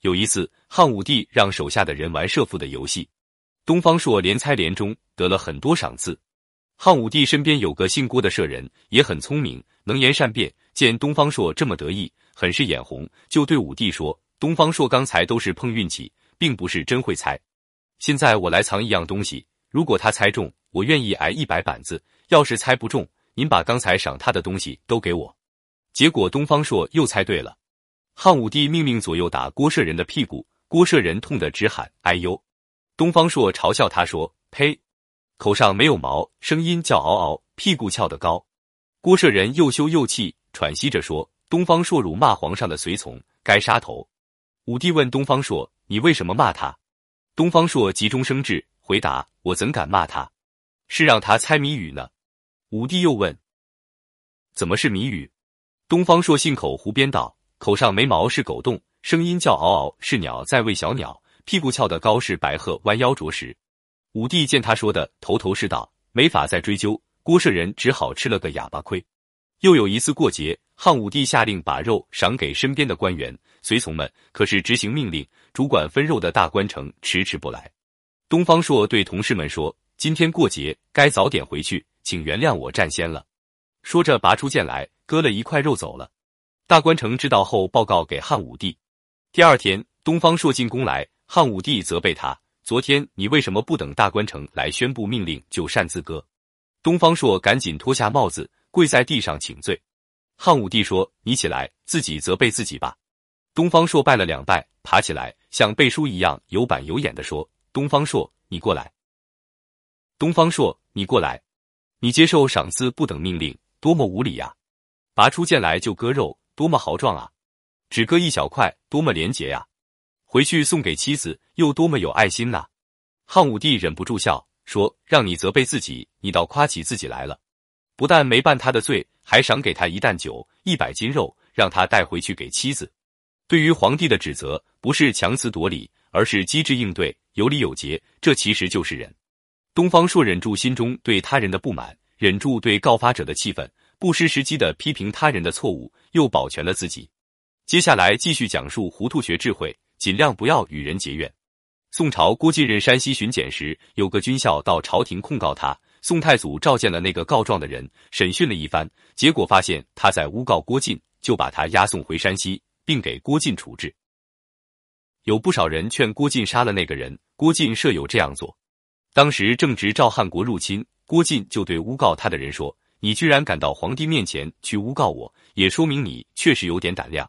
有一次，汉武帝让手下的人玩射父的游戏，东方朔连猜连中，得了很多赏赐。汉武帝身边有个姓郭的舍人，也很聪明，能言善辩。见东方朔这么得意，很是眼红，就对武帝说：“东方朔刚才都是碰运气，并不是真会猜。现在我来藏一样东西，如果他猜中，我愿意挨一百板子；要是猜不中，您把刚才赏他的东西都给我。”结果东方朔又猜对了。汉武帝命令左右打郭舍人的屁股，郭舍人痛得直喊“哎呦”。东方朔嘲笑他说：“呸！”口上没有毛，声音叫嗷嗷，屁股翘得高。郭舍人又羞又气，喘息着说：“东方朔辱骂皇上的随从，该杀头。”武帝问东方朔：“你为什么骂他？”东方朔急中生智，回答：“我怎敢骂他？是让他猜谜语呢。”武帝又问：“怎么是谜语？”东方朔信口胡编道：“口上没毛是狗洞，声音叫嗷嗷是鸟在喂小鸟，屁股翘得高是白鹤弯腰啄食。”武帝见他说的头头是道，没法再追究，郭舍人只好吃了个哑巴亏。又有一次过节，汉武帝下令把肉赏给身边的官员、随从们，可是执行命令，主管分肉的大官城迟迟不来。东方朔对同事们说：“今天过节，该早点回去，请原谅我占先了。”说着，拔出剑来，割了一块肉走了。大官城知道后，报告给汉武帝。第二天，东方朔进宫来，汉武帝责备他。昨天你为什么不等大官城来宣布命令就擅自割？东方朔赶紧脱下帽子，跪在地上请罪。汉武帝说：“你起来，自己责备自己吧。”东方朔拜了两拜，爬起来，像背书一样有板有眼的说：“东方朔，你过来。东方朔，你过来。你接受赏赐不等命令，多么无礼呀！拔出剑来就割肉，多么豪壮啊！只割一小块，多么廉洁呀！”回去送给妻子，又多么有爱心呐！汉武帝忍不住笑说：“让你责备自己，你倒夸起自己来了。不但没办他的罪，还赏给他一担酒、一百斤肉，让他带回去给妻子。”对于皇帝的指责，不是强词夺理，而是机智应对，有理有节，这其实就是人。东方朔忍住心中对他人的不满，忍住对告发者的气愤，不失时机的批评他人的错误，又保全了自己。接下来继续讲述糊涂学智慧。尽量不要与人结怨。宋朝郭进任山西巡检时，有个军校到朝廷控告他。宋太祖召见了那个告状的人，审讯了一番，结果发现他在诬告郭进，就把他押送回山西，并给郭进处置。有不少人劝郭靖杀了那个人，郭靖设有这样做。当时正值赵汉国入侵，郭靖就对诬告他的人说：“你居然敢到皇帝面前去诬告我，也说明你确实有点胆量。”